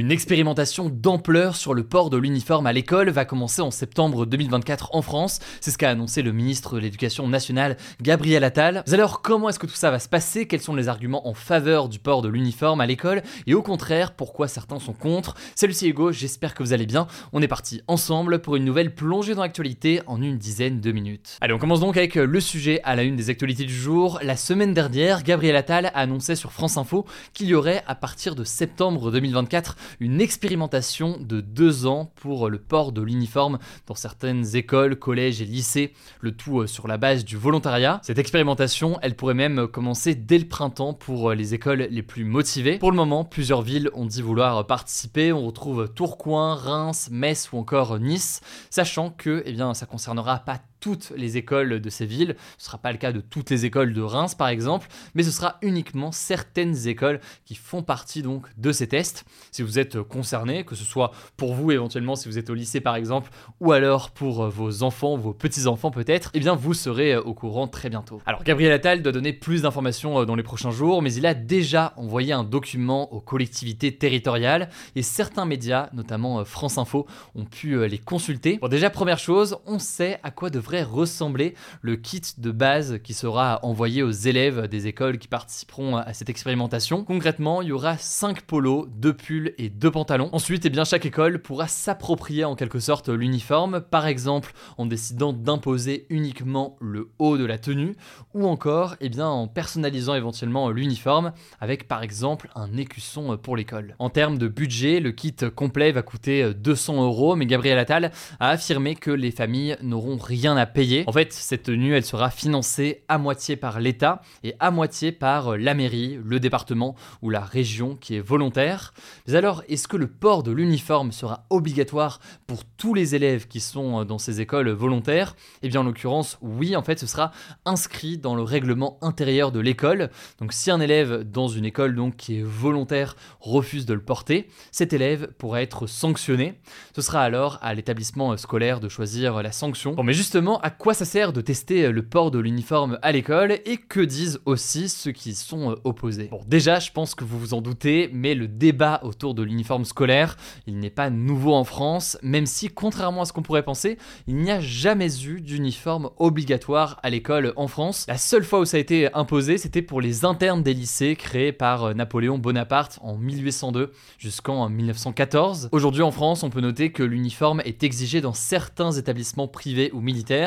Une expérimentation d'ampleur sur le port de l'uniforme à l'école va commencer en septembre 2024 en France. C'est ce qu'a annoncé le ministre de l'Éducation nationale, Gabriel Attal. Alors, comment est-ce que tout ça va se passer? Quels sont les arguments en faveur du port de l'uniforme à l'école? Et au contraire, pourquoi certains sont contre? Salut, c'est Hugo, j'espère que vous allez bien. On est parti ensemble pour une nouvelle plongée dans l'actualité en une dizaine de minutes. Allez, on commence donc avec le sujet à la une des actualités du jour. La semaine dernière, Gabriel Attal annonçait sur France Info qu'il y aurait, à partir de septembre 2024, une expérimentation de deux ans pour le port de l'uniforme dans certaines écoles, collèges et lycées, le tout euh, sur la base du volontariat. Cette expérimentation, elle pourrait même commencer dès le printemps pour euh, les écoles les plus motivées. Pour le moment, plusieurs villes ont dit vouloir participer. On retrouve Tourcoing, Reims, Metz ou encore Nice, sachant que eh bien, concernera pas toutes les écoles de ces villes. Ce ne sera pas le cas de toutes les écoles de Reims par exemple, mais ce sera uniquement certaines écoles qui font partie donc de ces tests. Si vous êtes concerné, que ce soit pour vous éventuellement si vous êtes au lycée par exemple, ou alors pour vos enfants, vos petits-enfants peut-être, eh bien vous serez au courant très bientôt. Alors Gabriel Attal doit donner plus d'informations euh, dans les prochains jours, mais il a déjà envoyé un document aux collectivités territoriales et certains médias, notamment euh, France Info, ont pu euh, les consulter. Bon déjà première chose, on sait à quoi devrait ressembler le kit de base qui sera envoyé aux élèves des écoles qui participeront à cette expérimentation. Concrètement, il y aura 5 polos, 2 pulls et 2 pantalons. Ensuite, eh bien, chaque école pourra s'approprier en quelque sorte l'uniforme, par exemple en décidant d'imposer uniquement le haut de la tenue, ou encore eh bien, en personnalisant éventuellement l'uniforme avec par exemple un écusson pour l'école. En termes de budget, le kit complet va coûter 200 euros, mais Gabriel Attal a affirmé que les familles n'auront rien à payer. En fait, cette tenue, elle sera financée à moitié par l'État et à moitié par la mairie, le département ou la région qui est volontaire. Mais alors, est-ce que le port de l'uniforme sera obligatoire pour tous les élèves qui sont dans ces écoles volontaires? Eh bien, en l'occurrence, oui, en fait, ce sera inscrit dans le règlement intérieur de l'école. Donc, si un élève dans une école donc qui est volontaire refuse de le porter, cet élève pourra être sanctionné. Ce sera alors à l'établissement scolaire de choisir la sanction. Bon, mais justement, à quoi ça sert de tester le port de l'uniforme à l'école et que disent aussi ceux qui sont euh, opposés. Bon, déjà, je pense que vous vous en doutez, mais le débat autour de l'uniforme scolaire, il n'est pas nouveau en France, même si, contrairement à ce qu'on pourrait penser, il n'y a jamais eu d'uniforme obligatoire à l'école en France. La seule fois où ça a été imposé, c'était pour les internes des lycées créés par euh, Napoléon Bonaparte en 1802 jusqu'en 1914. Aujourd'hui en France, on peut noter que l'uniforme est exigé dans certains établissements privés ou militaires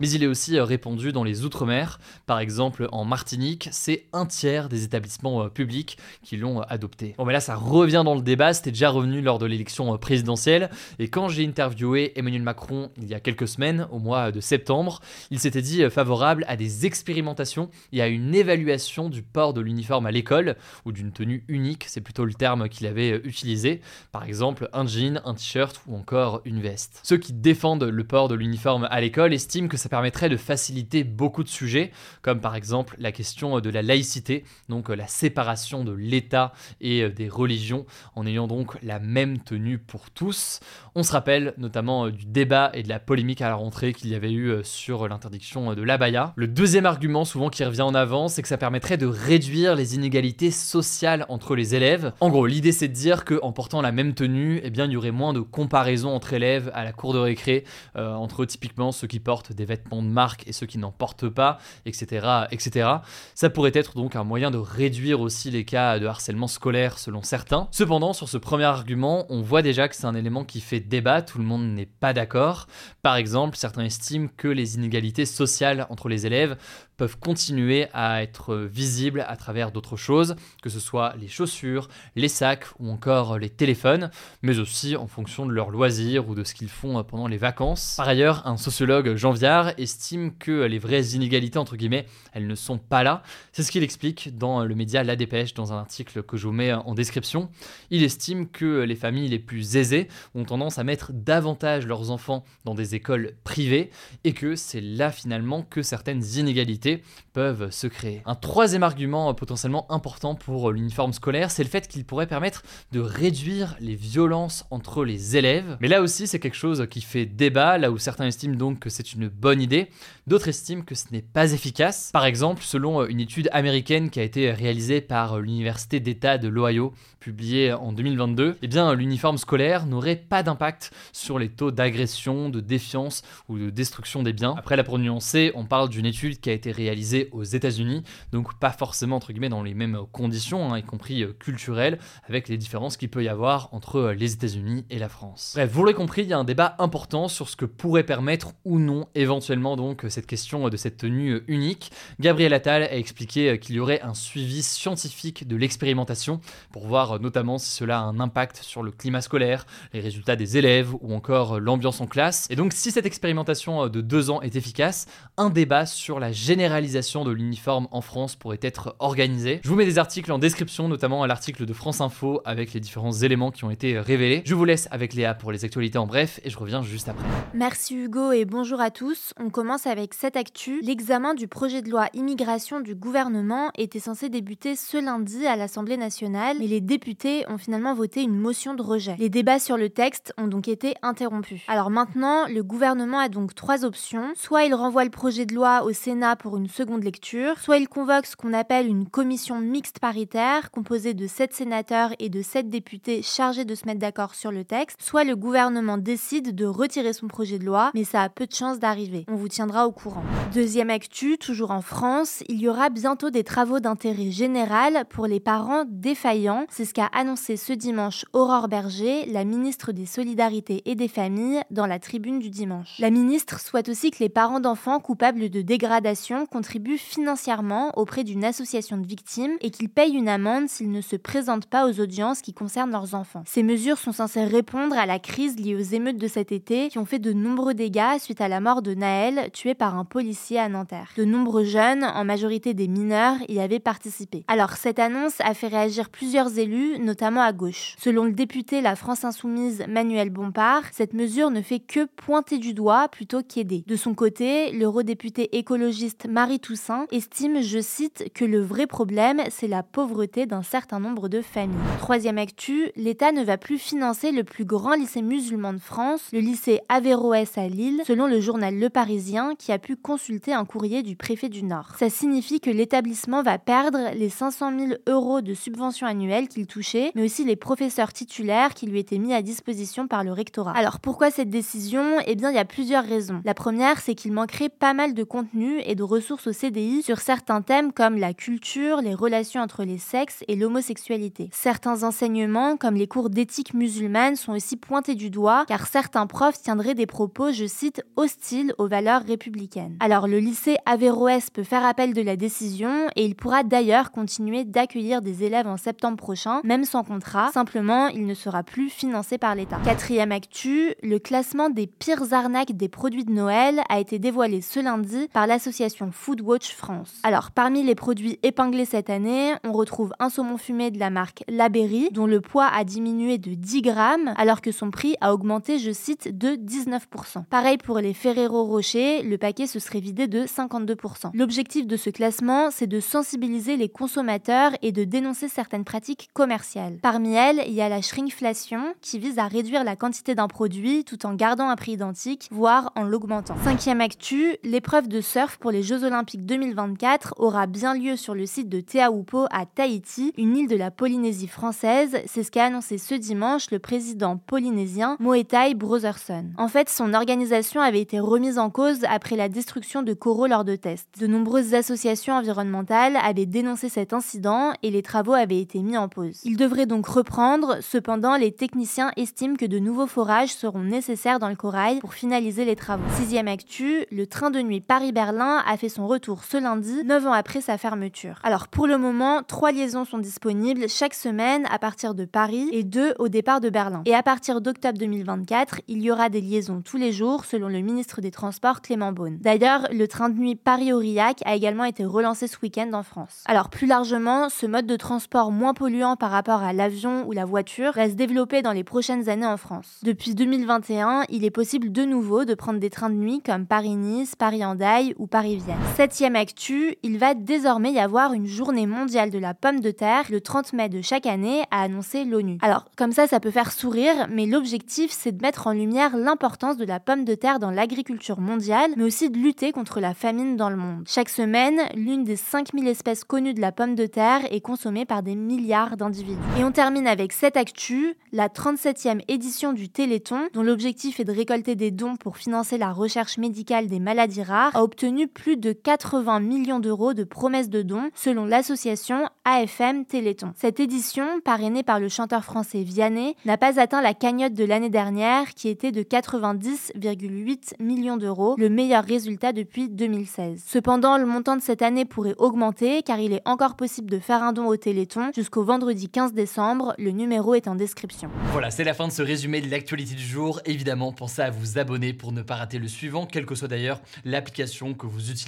mais il est aussi euh, répandu dans les Outre-mer. Par exemple, en Martinique, c'est un tiers des établissements euh, publics qui l'ont euh, adopté. Bon, mais là, ça revient dans le débat, c'était déjà revenu lors de l'élection présidentielle, et quand j'ai interviewé Emmanuel Macron il y a quelques semaines, au mois de septembre, il s'était dit favorable à des expérimentations et à une évaluation du port de l'uniforme à l'école, ou d'une tenue unique, c'est plutôt le terme qu'il avait utilisé, par exemple un jean, un t-shirt ou encore une veste. Ceux qui défendent le port de l'uniforme à l'école estime que ça permettrait de faciliter beaucoup de sujets, comme par exemple la question de la laïcité, donc euh, la séparation de l'État et euh, des religions, en ayant donc la même tenue pour tous. On se rappelle notamment euh, du débat et de la polémique à la rentrée qu'il y avait eu sur l'interdiction de l'abaya. Le deuxième argument souvent qui revient en avant, c'est que ça permettrait de réduire les inégalités sociales entre les élèves. En gros, l'idée c'est de dire qu'en portant la même tenue, eh bien, il y aurait moins de comparaison entre élèves à la cour de récré, entre typiquement ceux qui portent des vêtements de marque et ceux qui n'en portent pas, etc., etc. Ça pourrait être donc un moyen de réduire aussi les cas de harcèlement scolaire selon certains. Cependant, sur ce premier argument, on voit déjà que c'est un élément qui fait débat, tout le monde n'est pas d'accord. Par exemple, certains estiment que les inégalités sociales entre les élèves peuvent continuer à être visibles à travers d'autres choses, que ce soit les chaussures, les sacs ou encore les téléphones, mais aussi en fonction de leurs loisirs ou de ce qu'ils font pendant les vacances. Par ailleurs, un sociologue, Jean Viard, estime que les vraies inégalités, entre guillemets, elles ne sont pas là. C'est ce qu'il explique dans le média La Dépêche, dans un article que je vous mets en description. Il estime que les familles les plus aisées ont tendance à mettre davantage leurs enfants dans des écoles privées et que c'est là finalement que certaines inégalités peuvent se créer. Un troisième argument potentiellement important pour l'uniforme scolaire, c'est le fait qu'il pourrait permettre de réduire les violences entre les élèves. Mais là aussi, c'est quelque chose qui fait débat, là où certains estiment donc que c'est une bonne idée, d'autres estiment que ce n'est pas efficace. Par exemple, selon une étude américaine qui a été réalisée par l'Université d'État de l'Ohio, publiée en 2022, eh bien l'uniforme scolaire n'aurait pas d'impact sur les taux d'agression, de défiance ou de destruction des biens. Après, là pour nuancer, on parle d'une étude qui a été réalisée aux États-Unis, donc pas forcément entre guillemets dans les mêmes conditions, hein, y compris euh, culturelles, avec les différences qu'il peut y avoir entre euh, les États-Unis et la France. Bref, vous l'aurez compris, il y a un débat important sur ce que pourrait permettre ou non éventuellement donc cette question de cette tenue unique. Gabriel Attal a expliqué qu'il y aurait un suivi scientifique de l'expérimentation pour voir notamment si cela a un impact sur le climat scolaire, les résultats des élèves ou encore l'ambiance en classe. Et donc si cette expérimentation de deux ans est efficace, un débat sur la généralisation de l'uniforme en France pourrait être organisé. Je vous mets des articles en description, notamment l'article de France Info avec les différents éléments qui ont été révélés. Je vous laisse avec Léa pour les actualités en bref et je reviens juste après. Merci Hugo et bonjour à tous. On commence avec cette actu. L'examen du projet de loi immigration du gouvernement était censé débuter ce lundi à l'Assemblée nationale, mais les députés ont finalement voté une motion de rejet. Les débats sur le texte ont donc été interrompus. Alors maintenant, le gouvernement a donc trois options. Soit il renvoie le projet de loi au Sénat pour seconde lecture, soit il convoque ce qu'on appelle une commission mixte paritaire composée de sept sénateurs et de sept députés chargés de se mettre d'accord sur le texte, soit le gouvernement décide de retirer son projet de loi, mais ça a peu de chances d'arriver. On vous tiendra au courant. Deuxième actu, toujours en France, il y aura bientôt des travaux d'intérêt général pour les parents défaillants. C'est ce qu'a annoncé ce dimanche Aurore Berger, la ministre des Solidarités et des Familles, dans la tribune du dimanche. La ministre souhaite aussi que les parents d'enfants coupables de dégradation contribuent financièrement auprès d'une association de victimes et qu'ils payent une amende s'ils ne se présentent pas aux audiences qui concernent leurs enfants. Ces mesures sont censées répondre à la crise liée aux émeutes de cet été qui ont fait de nombreux dégâts suite à la mort de Naël, tué par un policier à Nanterre. De nombreux jeunes, en majorité des mineurs, y avaient participé. Alors cette annonce a fait réagir plusieurs élus, notamment à gauche. Selon le député La France Insoumise Manuel Bompard, cette mesure ne fait que pointer du doigt plutôt qu'aider. De son côté, l'eurodéputé écologiste Marie Toussaint estime, je cite, que le vrai problème, c'est la pauvreté d'un certain nombre de familles. Troisième actu, l'État ne va plus financer le plus grand lycée musulman de France, le lycée Averroès à Lille, selon le journal Le Parisien qui a pu consulter un courrier du préfet du Nord. Ça signifie que l'établissement va perdre les 500 000 euros de subvention annuelle qu'il touchait, mais aussi les professeurs titulaires qui lui étaient mis à disposition par le rectorat. Alors pourquoi cette décision? Eh bien, il y a plusieurs raisons. La première, c'est qu'il manquerait pas mal de contenu et de ressources au CDI sur certains thèmes comme la culture, les relations entre les sexes et l'homosexualité. Certains enseignements, comme les cours d'éthique musulmane, sont aussi pointés du doigt car certains profs tiendraient des propos, je cite, hostiles aux valeurs républicaines. Alors le lycée Averroès peut faire appel de la décision et il pourra d'ailleurs continuer d'accueillir des élèves en septembre prochain, même sans contrat, simplement il ne sera plus financé par l'État. Quatrième actu, le classement des pires arnaques des produits de Noël a été dévoilé ce lundi par l'association Foodwatch France. Alors parmi les produits épinglés cette année, on retrouve un saumon fumé de la marque La Berry, dont le poids a diminué de 10 grammes alors que son prix a augmenté, je cite, de 19%. Pareil pour les Ferrero Rocher, le paquet se serait vidé de 52%. L'objectif de ce classement, c'est de sensibiliser les consommateurs et de dénoncer certaines pratiques commerciales. Parmi elles, il y a la shrinkflation qui vise à réduire la quantité d'un produit tout en gardant un prix identique, voire en l'augmentant. Cinquième actu, l'épreuve de surf pour les Jeux Olympiques 2024 aura bien lieu sur le site de Teahupo à Tahiti, une île de la Polynésie française. C'est ce qu'a annoncé ce dimanche le président polynésien Moetai Brotherson. En fait, son organisation avait été remise en cause après la destruction de coraux lors de tests. De nombreuses associations environnementales avaient dénoncé cet incident et les travaux avaient été mis en pause. Il devrait donc reprendre, cependant les techniciens estiment que de nouveaux forages seront nécessaires dans le corail pour finaliser les travaux. Sixième actu, le train de nuit Paris-Berlin a fait son retour ce lundi, 9 ans après sa fermeture. Alors pour le moment, trois liaisons sont disponibles chaque semaine à partir de Paris et deux au départ de Berlin. Et à partir d'octobre 2024, il y aura des liaisons tous les jours selon le ministre des Transports Clément Beaune. D'ailleurs, le train de nuit Paris-Aurillac a également été relancé ce week-end en France. Alors plus largement, ce mode de transport moins polluant par rapport à l'avion ou la voiture va se développer dans les prochaines années en France. Depuis 2021, il est possible de nouveau de prendre des trains de nuit comme Paris-Nice, Paris-Hendaye ou Paris-Vienne. Septième actu, il va désormais y avoir une journée mondiale de la pomme de terre le 30 mai de chaque année, a annoncé l'ONU. Alors comme ça, ça peut faire sourire, mais l'objectif c'est de mettre en lumière l'importance de la pomme de terre dans l'agriculture mondiale, mais aussi de lutter contre la famine dans le monde. Chaque semaine, l'une des 5000 espèces connues de la pomme de terre est consommée par des milliards d'individus. Et on termine avec cette actu, la 37e édition du Téléthon, dont l'objectif est de récolter des dons pour financer la recherche médicale des maladies rares, a obtenu plus de 80 millions d'euros de promesses de dons, selon l'association AFM Téléthon. Cette édition, parrainée par le chanteur français Vianney, n'a pas atteint la cagnotte de l'année dernière, qui était de 90,8 millions d'euros, le meilleur résultat depuis 2016. Cependant, le montant de cette année pourrait augmenter, car il est encore possible de faire un don au Téléthon jusqu'au vendredi 15 décembre. Le numéro est en description. Voilà, c'est la fin de ce résumé de l'actualité du jour. Évidemment, pensez à vous abonner pour ne pas rater le suivant, quelle que soit d'ailleurs l'application que vous utilisez